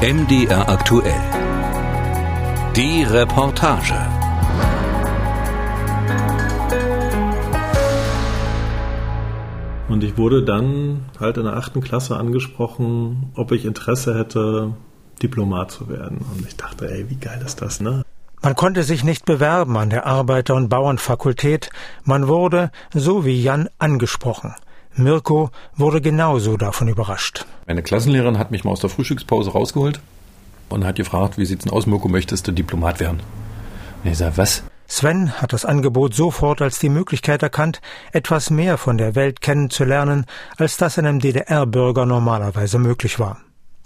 MDR aktuell. Die Reportage. Und ich wurde dann halt in der achten Klasse angesprochen, ob ich Interesse hätte, Diplomat zu werden. Und ich dachte, ey, wie geil ist das, ne? Man konnte sich nicht bewerben an der Arbeiter- und Bauernfakultät. Man wurde, so wie Jan, angesprochen. Mirko wurde genauso davon überrascht. Meine Klassenlehrerin hat mich mal aus der Frühstückspause rausgeholt und hat gefragt, wie sieht's denn aus, Mirko, möchtest du Diplomat werden? Und ich sage, was? Sven hat das Angebot sofort als die Möglichkeit erkannt, etwas mehr von der Welt kennenzulernen, als das einem DDR-Bürger normalerweise möglich war.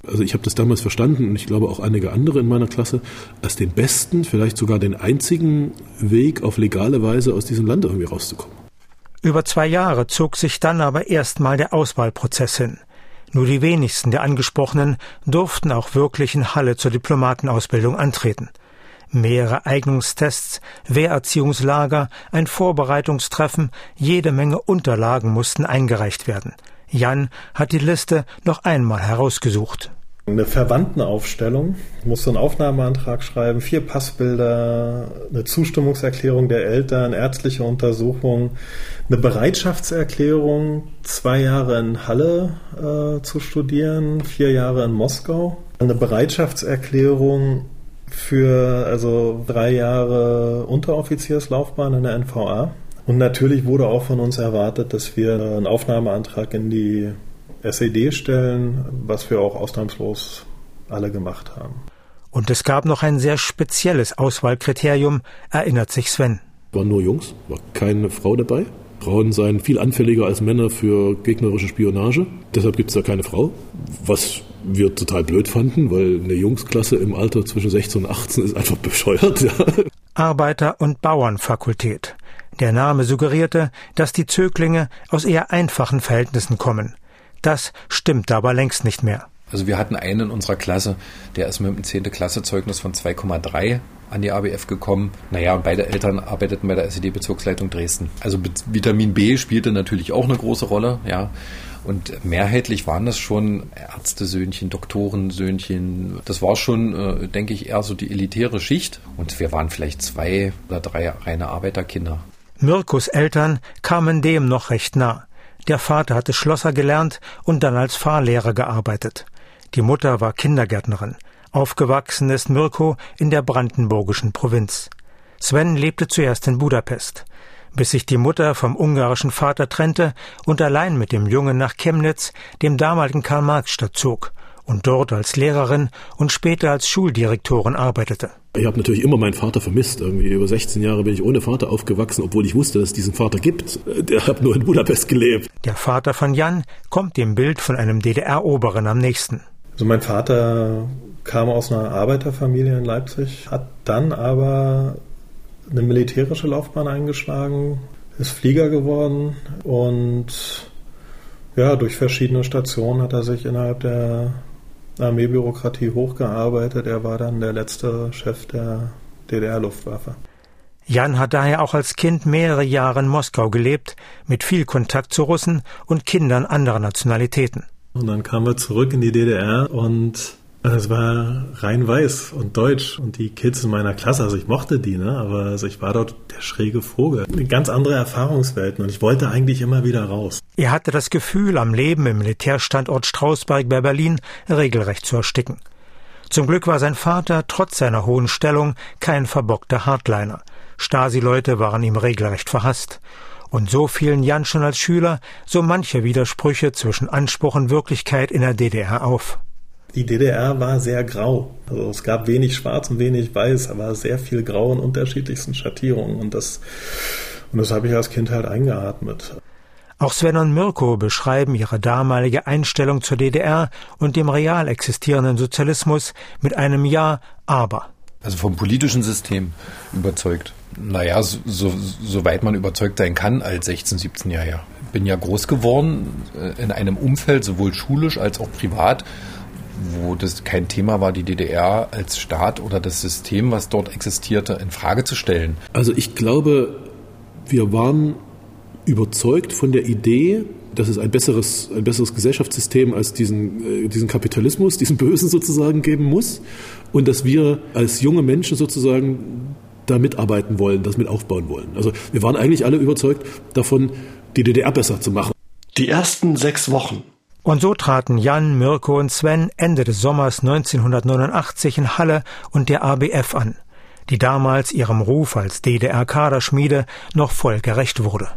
Also ich habe das damals verstanden und ich glaube auch einige andere in meiner Klasse als den besten, vielleicht sogar den einzigen Weg auf legale Weise aus diesem Land irgendwie rauszukommen. Über zwei Jahre zog sich dann aber erstmal der Auswahlprozess hin. Nur die wenigsten der Angesprochenen durften auch wirklich in Halle zur Diplomatenausbildung antreten. Mehrere Eignungstests, Wehrerziehungslager, ein Vorbereitungstreffen, jede Menge Unterlagen mussten eingereicht werden. Jan hat die Liste noch einmal herausgesucht. Eine Verwandtenaufstellung, musste einen Aufnahmeantrag schreiben, vier Passbilder, eine Zustimmungserklärung der Eltern, ärztliche Untersuchung, eine Bereitschaftserklärung, zwei Jahre in Halle äh, zu studieren, vier Jahre in Moskau, eine Bereitschaftserklärung für also drei Jahre Unteroffizierslaufbahn in der NVA. Und natürlich wurde auch von uns erwartet, dass wir einen Aufnahmeantrag in die SED stellen, was wir auch ausnahmslos alle gemacht haben. Und es gab noch ein sehr spezielles Auswahlkriterium, erinnert sich Sven. Waren nur Jungs, war keine Frau dabei. Frauen seien viel anfälliger als Männer für gegnerische Spionage. Deshalb gibt es da keine Frau. Was wir total blöd fanden, weil eine Jungsklasse im Alter zwischen 16 und 18 ist einfach bescheuert. Ja. Arbeiter- und Bauernfakultät. Der Name suggerierte, dass die Zöglinge aus eher einfachen Verhältnissen kommen. Das stimmt aber längst nicht mehr. Also wir hatten einen in unserer Klasse, der ist mit dem 10. Klassezeugnis von 2,3 an die ABF gekommen. Naja, und beide Eltern arbeiteten bei der SED-Bezirksleitung Dresden. Also Vitamin B spielte natürlich auch eine große Rolle, ja. Und mehrheitlich waren das schon Ärztesöhnchen, Doktorensöhnchen. Das war schon, äh, denke ich, eher so die elitäre Schicht. Und wir waren vielleicht zwei oder drei reine Arbeiterkinder. Mirkus Eltern kamen dem noch recht nah. Der Vater hatte Schlosser gelernt und dann als Fahrlehrer gearbeitet. Die Mutter war Kindergärtnerin. Aufgewachsen ist Mirko in der brandenburgischen Provinz. Sven lebte zuerst in Budapest. Bis sich die Mutter vom ungarischen Vater trennte und allein mit dem Jungen nach Chemnitz, dem damaligen Karl-Marx-Stadt zog und dort als Lehrerin und später als Schuldirektorin arbeitete. Ich habe natürlich immer meinen Vater vermisst. Irgendwie über 16 Jahre bin ich ohne Vater aufgewachsen, obwohl ich wusste, dass es diesen Vater gibt. Der hat nur in Budapest gelebt. Der Vater von Jan kommt dem Bild von einem DDR-Oberen am nächsten. Also mein Vater kam aus einer Arbeiterfamilie in Leipzig, hat dann aber eine militärische Laufbahn eingeschlagen, ist Flieger geworden und ja, durch verschiedene Stationen hat er sich innerhalb der Armeebürokratie hochgearbeitet. Er war dann der letzte Chef der DDR-Luftwaffe. Jan hat daher auch als Kind mehrere Jahre in Moskau gelebt, mit viel Kontakt zu Russen und Kindern anderer Nationalitäten. Und dann kamen wir zurück in die DDR und es war rein weiß und deutsch und die Kids in meiner Klasse, also ich mochte die, ne, aber also ich war dort der schräge Vogel. Eine ganz andere Erfahrungswelten und ich wollte eigentlich immer wieder raus. Er hatte das Gefühl, am Leben im Militärstandort Strausberg bei Berlin regelrecht zu ersticken. Zum Glück war sein Vater trotz seiner hohen Stellung kein verbockter Hardliner. Stasi-Leute waren ihm regelrecht verhasst. Und so fielen Jan schon als Schüler so manche Widersprüche zwischen Anspruch und Wirklichkeit in der DDR auf. Die DDR war sehr grau. Also es gab wenig Schwarz und wenig Weiß, aber sehr viel Grau in unterschiedlichsten Schattierungen. Und das, und das habe ich als Kind halt eingeatmet. Auch Sven und Mirko beschreiben ihre damalige Einstellung zur DDR und dem real existierenden Sozialismus mit einem Ja, aber. Also vom politischen System überzeugt. Naja, so, so, soweit man überzeugt sein kann als 16-, 17-Jähriger. Bin ja groß geworden äh, in einem Umfeld, sowohl schulisch als auch privat, wo das kein Thema war, die DDR als Staat oder das System, was dort existierte, in Frage zu stellen. Also ich glaube, wir waren überzeugt von der Idee, dass es ein besseres, ein besseres Gesellschaftssystem als diesen, äh, diesen Kapitalismus, diesen Bösen sozusagen geben muss und dass wir als junge Menschen sozusagen da mitarbeiten wollen, das mit aufbauen wollen. Also wir waren eigentlich alle überzeugt davon, die DDR besser zu machen. Die ersten sechs Wochen. Und so traten Jan, Mirko und Sven Ende des Sommers 1989 in Halle und der ABF an, die damals ihrem Ruf als DDR-Kaderschmiede noch voll gerecht wurde.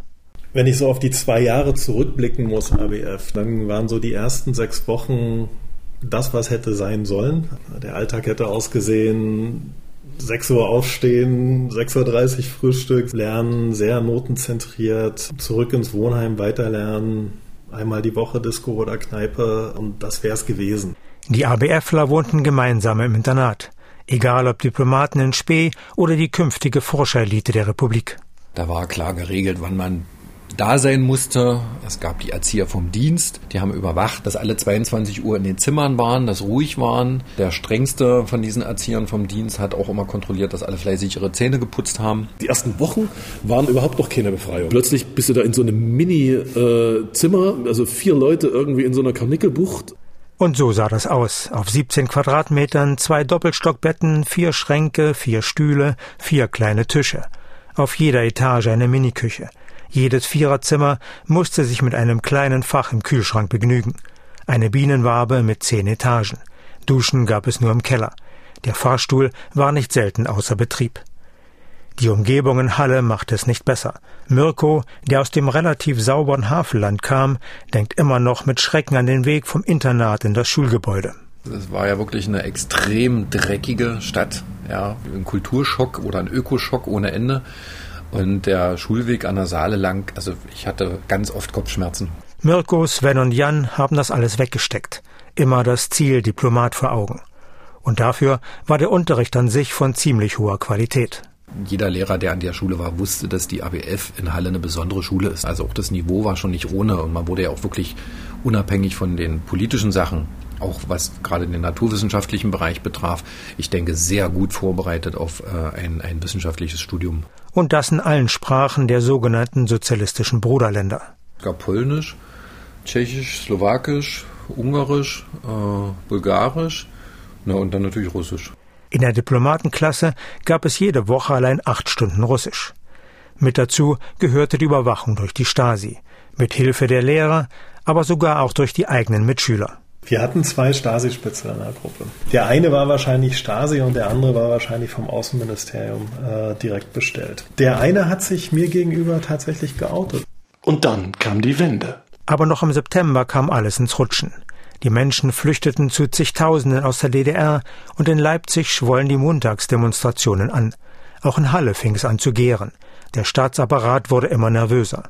Wenn ich so auf die zwei Jahre zurückblicken muss, ABF, dann waren so die ersten sechs Wochen das, was hätte sein sollen. Der Alltag hätte ausgesehen, 6 Uhr aufstehen, 6.30 Uhr Frühstück, lernen, sehr notenzentriert, zurück ins Wohnheim weiterlernen, einmal die Woche Disco oder Kneipe und das wäre es gewesen. Die ABFler wohnten gemeinsam im Internat, egal ob Diplomaten in Spee oder die künftige Forscherelite der Republik. Da war klar geregelt, wann man da sein musste. Es gab die Erzieher vom Dienst, die haben überwacht, dass alle 22 Uhr in den Zimmern waren, dass ruhig waren. Der strengste von diesen Erziehern vom Dienst hat auch immer kontrolliert, dass alle fleißig ihre Zähne geputzt haben. Die ersten Wochen waren überhaupt noch keine Befreiung. Plötzlich bist du da in so einem Mini-Zimmer, also vier Leute irgendwie in so einer Karnickelbucht. Und so sah das aus. Auf 17 Quadratmetern, zwei Doppelstockbetten, vier Schränke, vier Stühle, vier kleine Tische. Auf jeder Etage eine Miniküche. Jedes Viererzimmer musste sich mit einem kleinen Fach im Kühlschrank begnügen. Eine Bienenwabe mit zehn Etagen. Duschen gab es nur im Keller. Der Fahrstuhl war nicht selten außer Betrieb. Die Umgebung in Halle macht es nicht besser. Mirko, der aus dem relativ sauberen Havelland kam, denkt immer noch mit Schrecken an den Weg vom Internat in das Schulgebäude. Es war ja wirklich eine extrem dreckige Stadt, ja, ein Kulturschock oder ein Ökoschock ohne Ende. Und der Schulweg an der Saale lang, also ich hatte ganz oft Kopfschmerzen. Mirko, Sven und Jan haben das alles weggesteckt. Immer das Ziel Diplomat vor Augen. Und dafür war der Unterricht an sich von ziemlich hoher Qualität. Jeder Lehrer, der an der Schule war, wusste, dass die ABF in Halle eine besondere Schule ist. Also auch das Niveau war schon nicht ohne und man wurde ja auch wirklich unabhängig von den politischen Sachen auch was gerade den naturwissenschaftlichen Bereich betraf, ich denke, sehr gut vorbereitet auf äh, ein, ein wissenschaftliches Studium. Und das in allen Sprachen der sogenannten sozialistischen Bruderländer. Es gab Polnisch, Tschechisch, Slowakisch, Ungarisch, äh, Bulgarisch na, und dann natürlich Russisch. In der Diplomatenklasse gab es jede Woche allein acht Stunden Russisch. Mit dazu gehörte die Überwachung durch die Stasi, mit Hilfe der Lehrer, aber sogar auch durch die eigenen Mitschüler. Wir hatten zwei Stasi-Spitzel in der Gruppe. Der eine war wahrscheinlich Stasi und der andere war wahrscheinlich vom Außenministerium äh, direkt bestellt. Der eine hat sich mir gegenüber tatsächlich geoutet. Und dann kam die Wende. Aber noch im September kam alles ins Rutschen. Die Menschen flüchteten zu zigtausenden aus der DDR und in Leipzig schwollen die Montagsdemonstrationen an. Auch in Halle fing es an zu gären. Der Staatsapparat wurde immer nervöser.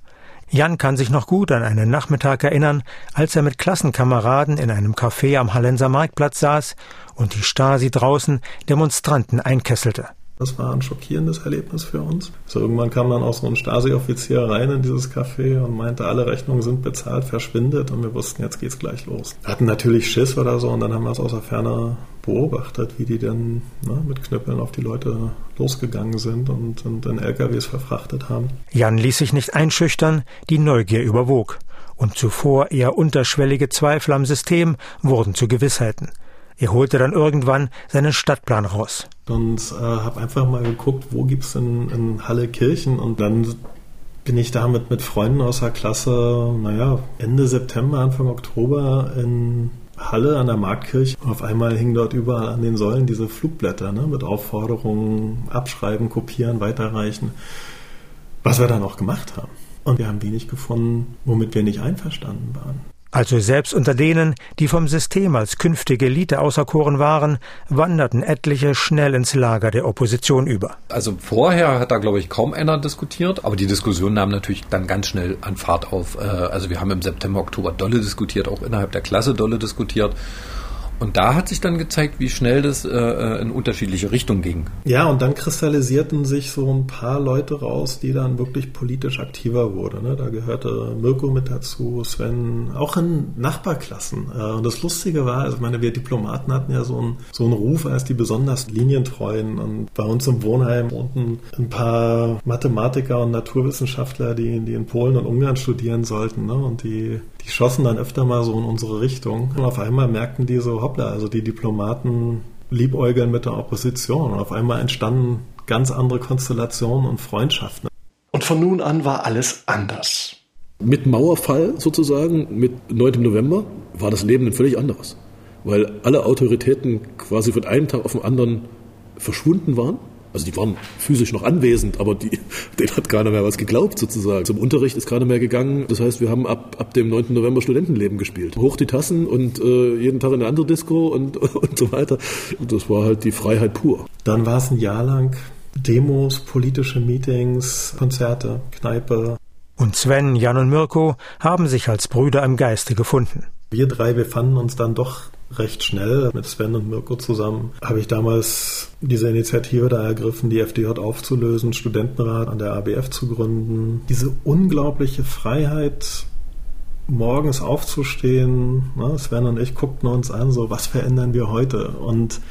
Jan kann sich noch gut an einen Nachmittag erinnern, als er mit Klassenkameraden in einem Café am Hallenser Marktplatz saß und die Stasi draußen Demonstranten einkesselte. Das war ein schockierendes Erlebnis für uns. So irgendwann kam dann auch so ein Stasi-Offizier rein in dieses Café und meinte, alle Rechnungen sind bezahlt, verschwindet und wir wussten, jetzt geht's gleich los. Wir hatten natürlich Schiss oder so und dann haben wir es aus der Ferne beobachtet, wie die dann ne, mit Knüppeln auf die Leute losgegangen sind und, und in LKWs verfrachtet haben. Jan ließ sich nicht einschüchtern, die Neugier überwog. Und zuvor eher unterschwellige Zweifel am System wurden zu Gewissheiten. Er holte dann irgendwann seinen Stadtplan raus. Und äh, habe einfach mal geguckt, wo gibt's denn in Halle Kirchen und dann bin ich damit mit Freunden aus der Klasse, naja, Ende September, Anfang Oktober in Halle an der Marktkirche. Auf einmal hingen dort überall an den Säulen diese Flugblätter ne, mit Aufforderungen, abschreiben, kopieren, weiterreichen. Was wir dann auch gemacht haben. Und wir haben wenig gefunden, womit wir nicht einverstanden waren. Also selbst unter denen, die vom System als künftige Elite auserkoren waren, wanderten etliche schnell ins Lager der Opposition über. Also vorher hat da, glaube ich, kaum einer diskutiert, aber die Diskussion nahm natürlich dann ganz schnell an Fahrt auf. Äh, also wir haben im September, Oktober dolle diskutiert, auch innerhalb der Klasse dolle diskutiert. Und da hat sich dann gezeigt, wie schnell das äh, äh, in unterschiedliche Richtungen ging. Ja, und dann kristallisierten sich so ein paar Leute raus, die dann wirklich politisch aktiver wurden. Ne? Da gehörte Mirko mit dazu, Sven, auch in Nachbarklassen. Äh, und das Lustige war, also ich meine, wir Diplomaten hatten ja so einen, so einen Ruf als die besonders linientreuen. Und bei uns im Wohnheim wohnten ein paar Mathematiker und Naturwissenschaftler, die, die in Polen und Ungarn studieren sollten. Ne? Und die die schossen dann öfter mal so in unsere Richtung. Und auf einmal merkten die so, hoppla, also die Diplomaten liebäugeln mit der Opposition. Und auf einmal entstanden ganz andere Konstellationen und Freundschaften. Und von nun an war alles anders. Mit Mauerfall sozusagen, mit 9. November, war das Leben ein völlig anderes. Weil alle Autoritäten quasi von einem Tag auf den anderen verschwunden waren also die waren physisch noch anwesend, aber die, denen hat keiner mehr was geglaubt sozusagen. Zum Unterricht ist keiner mehr gegangen. Das heißt, wir haben ab, ab dem 9. November Studentenleben gespielt. Hoch die Tassen und äh, jeden Tag in eine andere Disco und, und so weiter. Und das war halt die Freiheit pur. Dann war es ein Jahr lang Demos, politische Meetings, Konzerte, Kneipe. Und Sven, Jan und Mirko haben sich als Brüder im Geiste gefunden. Wir drei, wir fanden uns dann doch recht schnell mit Sven und Mirko zusammen habe ich damals diese Initiative da ergriffen, die FDJ aufzulösen, Studentenrat an der ABF zu gründen. Diese unglaubliche Freiheit, morgens aufzustehen. Ne? Sven und ich guckten uns an, so was verändern wir heute? Und,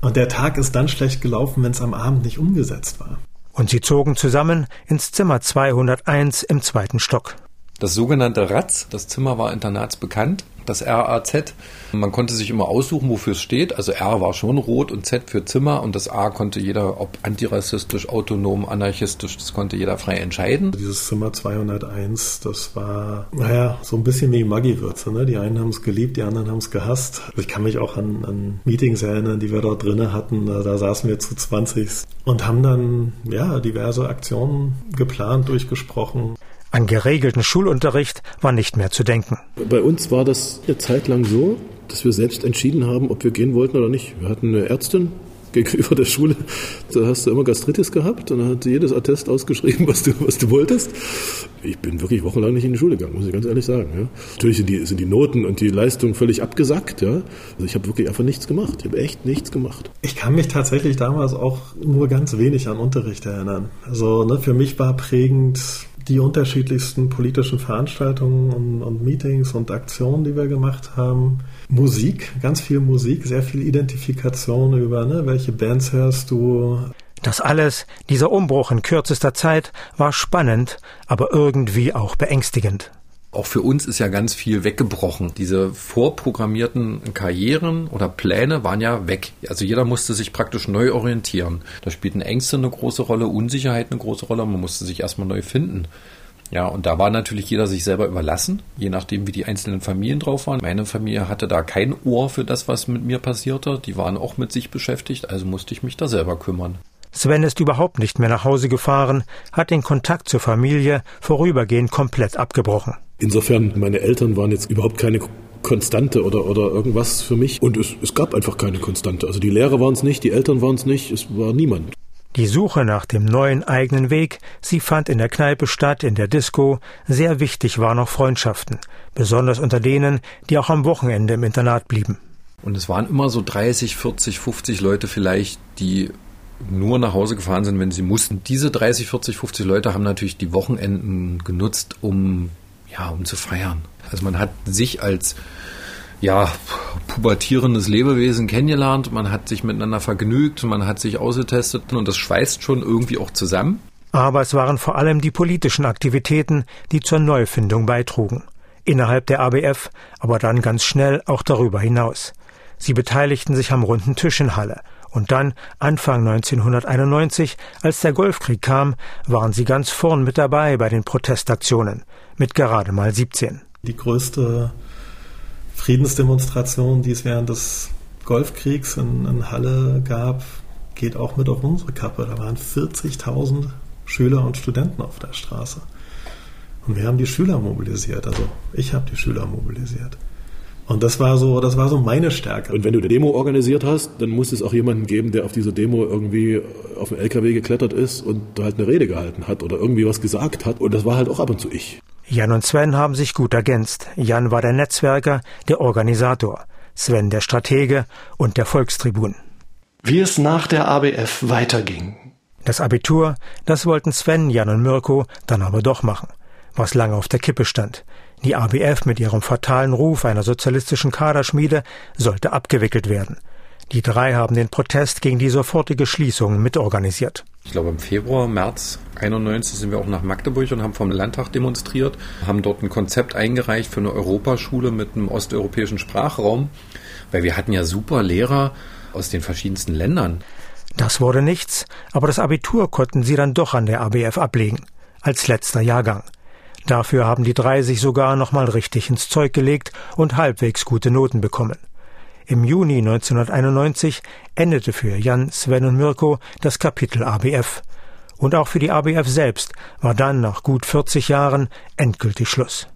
und der Tag ist dann schlecht gelaufen, wenn es am Abend nicht umgesetzt war. Und sie zogen zusammen ins Zimmer 201 im zweiten Stock. Das sogenannte RATZ, das Zimmer war internatsbekannt, das RAZ. Man konnte sich immer aussuchen, wofür es steht. Also R war schon rot und Z für Zimmer und das A konnte jeder, ob antirassistisch, autonom, anarchistisch, das konnte jeder frei entscheiden. Dieses Zimmer 201, das war, naja, so ein bisschen wie Maggi-Würze. Ne? Die einen haben es geliebt, die anderen haben es gehasst. Also ich kann mich auch an, an Meetings erinnern, die wir dort drinnen hatten. Da, da saßen wir zu 20 und haben dann ja diverse Aktionen geplant, durchgesprochen. An geregelten Schulunterricht war nicht mehr zu denken. Bei uns war das eine Zeit lang so, dass wir selbst entschieden haben, ob wir gehen wollten oder nicht. Wir hatten eine Ärztin gegenüber der Schule, da hast du immer Gastritis gehabt und dann hat sie jedes Attest ausgeschrieben, was du, was du wolltest. Ich bin wirklich wochenlang nicht in die Schule gegangen, muss ich ganz ehrlich sagen. Ja. Natürlich sind die, sind die Noten und die Leistungen völlig abgesackt. Ja. Also ich habe wirklich einfach nichts gemacht. Ich habe echt nichts gemacht. Ich kann mich tatsächlich damals auch nur ganz wenig an Unterricht erinnern. Also ne, für mich war prägend die unterschiedlichsten politischen Veranstaltungen und, und, Meetings und Aktionen, die wir gemacht haben. Musik, ganz viel Musik, sehr viel Identifikation über, ne, welche Bands hörst du. Das alles, dieser Umbruch in kürzester Zeit, war spannend, aber irgendwie auch beängstigend. Auch für uns ist ja ganz viel weggebrochen. Diese vorprogrammierten Karrieren oder Pläne waren ja weg. Also jeder musste sich praktisch neu orientieren. Da spielten Ängste eine große Rolle, Unsicherheit eine große Rolle. Man musste sich erstmal neu finden. Ja, und da war natürlich jeder sich selber überlassen, je nachdem, wie die einzelnen Familien drauf waren. Meine Familie hatte da kein Ohr für das, was mit mir passierte. Die waren auch mit sich beschäftigt, also musste ich mich da selber kümmern. Sven ist überhaupt nicht mehr nach Hause gefahren, hat den Kontakt zur Familie vorübergehend komplett abgebrochen. Insofern, meine Eltern waren jetzt überhaupt keine Konstante oder, oder irgendwas für mich. Und es, es gab einfach keine Konstante. Also die Lehrer waren es nicht, die Eltern waren es nicht, es war niemand. Die Suche nach dem neuen eigenen Weg, sie fand in der Kneipe statt, in der Disco. Sehr wichtig waren auch Freundschaften, besonders unter denen, die auch am Wochenende im Internat blieben. Und es waren immer so 30, 40, 50 Leute vielleicht, die nur nach Hause gefahren sind, wenn sie mussten. Diese 30, 40, 50 Leute haben natürlich die Wochenenden genutzt, um ja, um zu feiern. Also man hat sich als ja, pubertierendes Lebewesen kennengelernt, man hat sich miteinander vergnügt, man hat sich ausgetestet und das schweißt schon irgendwie auch zusammen. Aber es waren vor allem die politischen Aktivitäten, die zur Neufindung beitrugen. Innerhalb der ABF, aber dann ganz schnell auch darüber hinaus. Sie beteiligten sich am runden Tisch in Halle. Und dann, Anfang 1991, als der Golfkrieg kam, waren sie ganz vorn mit dabei bei den Protestaktionen mit gerade mal 17. Die größte Friedensdemonstration, die es während des Golfkriegs in, in Halle gab, geht auch mit auf unsere Kappe. Da waren 40.000 Schüler und Studenten auf der Straße. Und wir haben die Schüler mobilisiert. Also ich habe die Schüler mobilisiert. Und das war so, das war so meine Stärke. Und wenn du eine Demo organisiert hast, dann muss es auch jemanden geben, der auf dieser Demo irgendwie auf den LKW geklettert ist und halt eine Rede gehalten hat oder irgendwie was gesagt hat. Und das war halt auch ab und zu ich. Jan und Sven haben sich gut ergänzt. Jan war der Netzwerker, der Organisator. Sven der Stratege und der Volkstribun. Wie es nach der ABF weiterging. Das Abitur, das wollten Sven, Jan und Mirko dann aber doch machen, was lange auf der Kippe stand. Die ABF mit ihrem fatalen Ruf einer sozialistischen Kaderschmiede sollte abgewickelt werden. Die drei haben den Protest gegen die sofortige Schließung mitorganisiert. Ich glaube, im Februar, März 91 sind wir auch nach Magdeburg und haben vom Landtag demonstriert, haben dort ein Konzept eingereicht für eine Europaschule mit einem osteuropäischen Sprachraum, weil wir hatten ja super Lehrer aus den verschiedensten Ländern. Das wurde nichts, aber das Abitur konnten sie dann doch an der ABF ablegen, als letzter Jahrgang. Dafür haben die drei sich sogar nochmal richtig ins Zeug gelegt und halbwegs gute Noten bekommen. Im Juni 1991 endete für Jan, Sven und Mirko das Kapitel ABF. Und auch für die ABF selbst war dann nach gut 40 Jahren endgültig Schluss.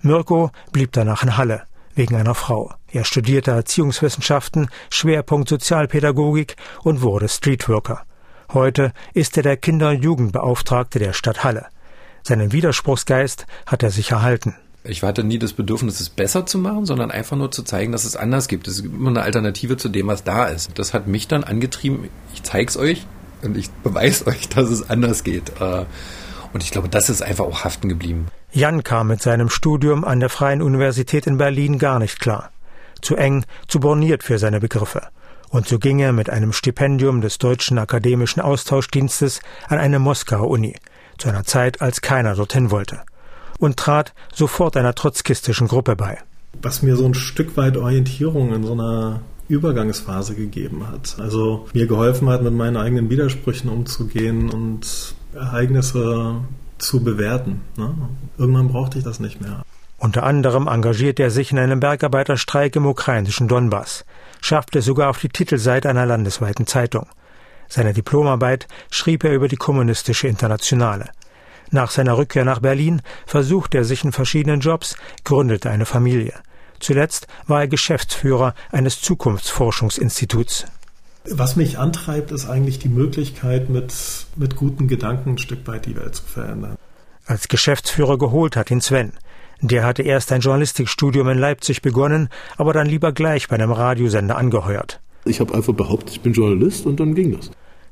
Mirko blieb danach in Halle, wegen einer Frau. Er studierte Erziehungswissenschaften, Schwerpunkt Sozialpädagogik und wurde Streetworker. Heute ist er der Kinder- und Jugendbeauftragte der Stadt Halle. Seinen Widerspruchsgeist hat er sich erhalten. Ich hatte nie das Bedürfnis, es besser zu machen, sondern einfach nur zu zeigen, dass es anders gibt. Es gibt immer eine Alternative zu dem, was da ist. Das hat mich dann angetrieben, ich zeig's euch und ich beweise euch, dass es anders geht. Äh, und ich glaube, das ist einfach auch haften geblieben. Jan kam mit seinem Studium an der Freien Universität in Berlin gar nicht klar. Zu eng, zu borniert für seine Begriffe. Und so ging er mit einem Stipendium des Deutschen Akademischen Austauschdienstes an eine Moskauer Uni zu einer Zeit, als keiner dorthin wollte, und trat sofort einer trotzkistischen Gruppe bei. Was mir so ein Stück weit Orientierung in so einer Übergangsphase gegeben hat. Also mir geholfen hat, mit meinen eigenen Widersprüchen umzugehen und Ereignisse zu bewerten. Ne? Irgendwann brauchte ich das nicht mehr. Unter anderem engagierte er sich in einem Bergarbeiterstreik im ukrainischen Donbass, schaffte es sogar auf die Titelseite einer landesweiten Zeitung. Seine Diplomarbeit schrieb er über die kommunistische Internationale. Nach seiner Rückkehr nach Berlin versuchte er sich in verschiedenen Jobs, gründete eine Familie. Zuletzt war er Geschäftsführer eines Zukunftsforschungsinstituts. Was mich antreibt, ist eigentlich die Möglichkeit, mit, mit guten Gedanken ein Stück weit die Welt zu verändern. Als Geschäftsführer geholt hat ihn Sven. Der hatte erst ein Journalistikstudium in Leipzig begonnen, aber dann lieber gleich bei einem Radiosender angeheuert. Ich habe einfach behauptet, ich bin Journalist und dann ging das.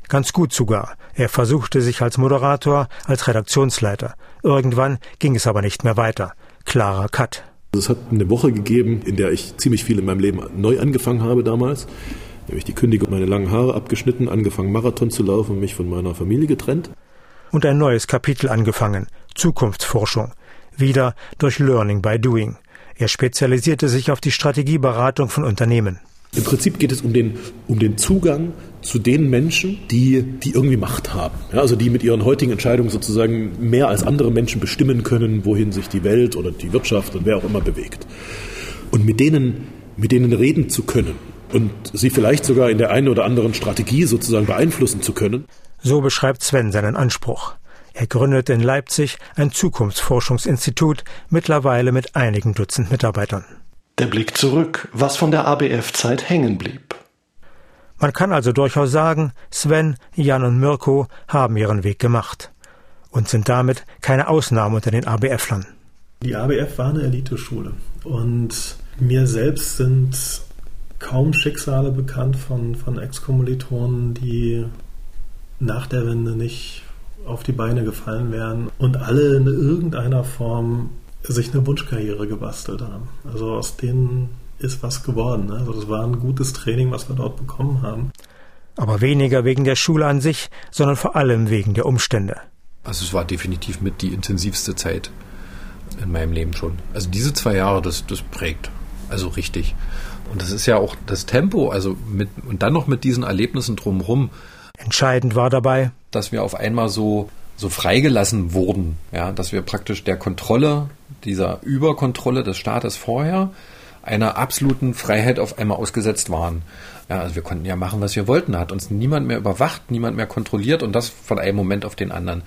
Ganz gut sogar. Er versuchte sich als Moderator, als Redaktionsleiter. Irgendwann ging es aber nicht mehr weiter. Klarer Cut. Es hat eine Woche gegeben, in der ich ziemlich viel in meinem Leben neu angefangen habe damals. Nämlich die Kündigung, meine langen Haare abgeschnitten, angefangen Marathon zu laufen mich von meiner Familie getrennt. Und ein neues Kapitel angefangen. Zukunftsforschung. Wieder durch Learning by Doing. Er spezialisierte sich auf die Strategieberatung von Unternehmen. Im Prinzip geht es um den, um den Zugang zu den Menschen, die, die irgendwie Macht haben. Ja, also die mit ihren heutigen Entscheidungen sozusagen mehr als andere Menschen bestimmen können, wohin sich die Welt oder die Wirtschaft und wer auch immer bewegt. Und mit denen, mit denen reden zu können und sie vielleicht sogar in der einen oder anderen Strategie sozusagen beeinflussen zu können. So beschreibt Sven seinen Anspruch. Er gründete in Leipzig ein Zukunftsforschungsinstitut, mittlerweile mit einigen Dutzend Mitarbeitern. Der Blick zurück, was von der ABF-Zeit hängen blieb. Man kann also durchaus sagen, Sven, Jan und Mirko haben ihren Weg gemacht und sind damit keine Ausnahme unter den ABF-Lern. Die ABF war eine Eliteschule und mir selbst sind kaum Schicksale bekannt von, von Ex-Kommilitonen, die nach der Wende nicht auf die Beine gefallen wären und alle in irgendeiner Form sich eine Wunschkarriere gebastelt haben. Also aus denen ist was geworden. Ne? Also das war ein gutes Training, was wir dort bekommen haben. Aber weniger wegen der Schule an sich, sondern vor allem wegen der Umstände. Also es war definitiv mit die intensivste Zeit in meinem Leben schon. Also diese zwei Jahre, das, das prägt. Also richtig. Und das ist ja auch das Tempo, also mit, und dann noch mit diesen Erlebnissen drumherum. Entscheidend war dabei, dass wir auf einmal so, so freigelassen wurden, ja, dass wir praktisch der Kontrolle dieser Überkontrolle des Staates vorher einer absoluten Freiheit auf einmal ausgesetzt waren. Ja, also wir konnten ja machen, was wir wollten. Hat uns niemand mehr überwacht, niemand mehr kontrolliert und das von einem Moment auf den anderen.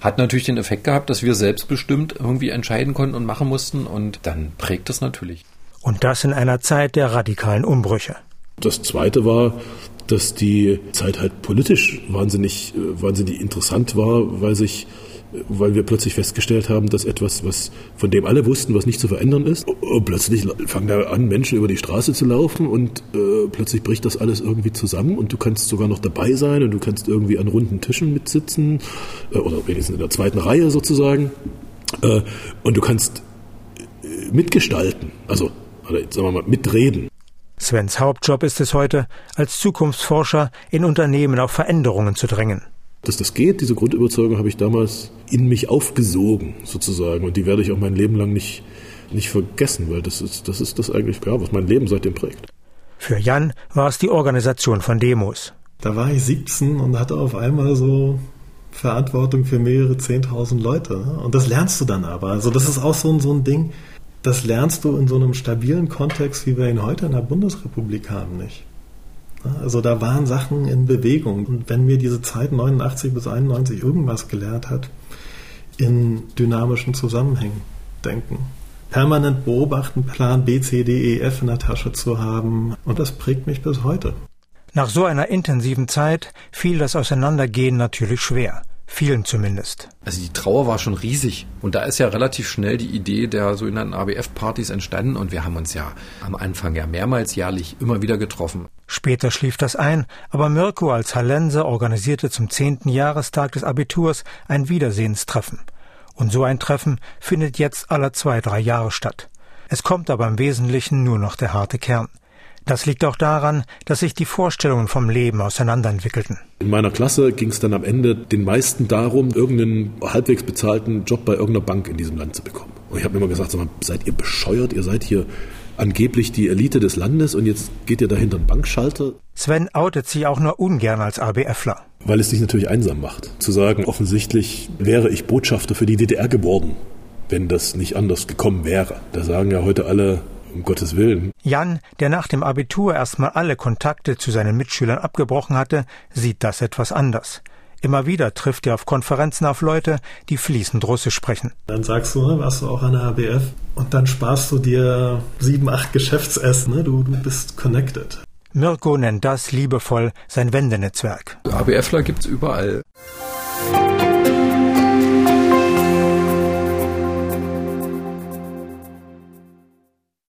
Hat natürlich den Effekt gehabt, dass wir selbstbestimmt irgendwie entscheiden konnten und machen mussten und dann prägt es natürlich. Und das in einer Zeit der radikalen Umbrüche. Das zweite war, dass die Zeit halt politisch wahnsinnig, äh, wahnsinnig interessant war, weil sich weil wir plötzlich festgestellt haben, dass etwas, was von dem alle wussten, was nicht zu verändern ist, und plötzlich fangen da an, Menschen über die Straße zu laufen und äh, plötzlich bricht das alles irgendwie zusammen und du kannst sogar noch dabei sein und du kannst irgendwie an runden Tischen mitsitzen äh, oder wenigstens in der zweiten Reihe sozusagen äh, und du kannst äh, mitgestalten, also oder sagen wir mal mitreden. Svens Hauptjob ist es heute, als Zukunftsforscher in Unternehmen auf Veränderungen zu drängen. Dass das geht, diese Grundüberzeugung habe ich damals in mich aufgesogen, sozusagen. Und die werde ich auch mein Leben lang nicht, nicht vergessen, weil das ist, das ist das eigentlich, ja, was mein Leben seitdem prägt. Für Jan war es die Organisation von Demos. Da war ich 17 und hatte auf einmal so Verantwortung für mehrere 10.000 Leute. Und das lernst du dann aber. Also das ist auch so ein, so ein Ding, das lernst du in so einem stabilen Kontext, wie wir ihn heute in der Bundesrepublik haben, nicht. Also da waren Sachen in Bewegung. Und wenn mir diese Zeit 89 bis 91 irgendwas gelehrt hat, in dynamischen Zusammenhängen denken. Permanent beobachten, Plan B, C, D, E, F in der Tasche zu haben. Und das prägt mich bis heute. Nach so einer intensiven Zeit fiel das Auseinandergehen natürlich schwer. Vielen zumindest. Also die Trauer war schon riesig. Und da ist ja relativ schnell die Idee der sogenannten ABF-Partys entstanden. Und wir haben uns ja am Anfang ja mehrmals jährlich immer wieder getroffen. Später schlief das ein, aber Mirko als Hallenser organisierte zum zehnten Jahrestag des Abiturs ein Wiedersehenstreffen. Und so ein Treffen findet jetzt alle zwei, drei Jahre statt. Es kommt aber im Wesentlichen nur noch der harte Kern. Das liegt auch daran, dass sich die Vorstellungen vom Leben auseinanderentwickelten. In meiner Klasse ging es dann am Ende den meisten darum, irgendeinen halbwegs bezahlten Job bei irgendeiner Bank in diesem Land zu bekommen. Und ich habe mir immer gesagt, mal, seid ihr bescheuert? Ihr seid hier angeblich die Elite des Landes und jetzt geht ihr da hinter einen Bankschalter. Sven outet sich auch nur ungern als ABFler. Weil es dich natürlich einsam macht. Zu sagen, offensichtlich wäre ich Botschafter für die DDR geworden, wenn das nicht anders gekommen wäre. Da sagen ja heute alle, um Gottes Willen. Jan, der nach dem Abitur erstmal alle Kontakte zu seinen Mitschülern abgebrochen hatte, sieht das etwas anders. Immer wieder trifft er auf Konferenzen auf Leute, die fließend Russisch sprechen. Dann sagst du, ne, warst du auch an der ABF und dann sparst du dir sieben, acht Geschäftsessen. Ne? Du, du bist connected. Mirko nennt das liebevoll sein Wendenetzwerk. ABFler gibt's überall.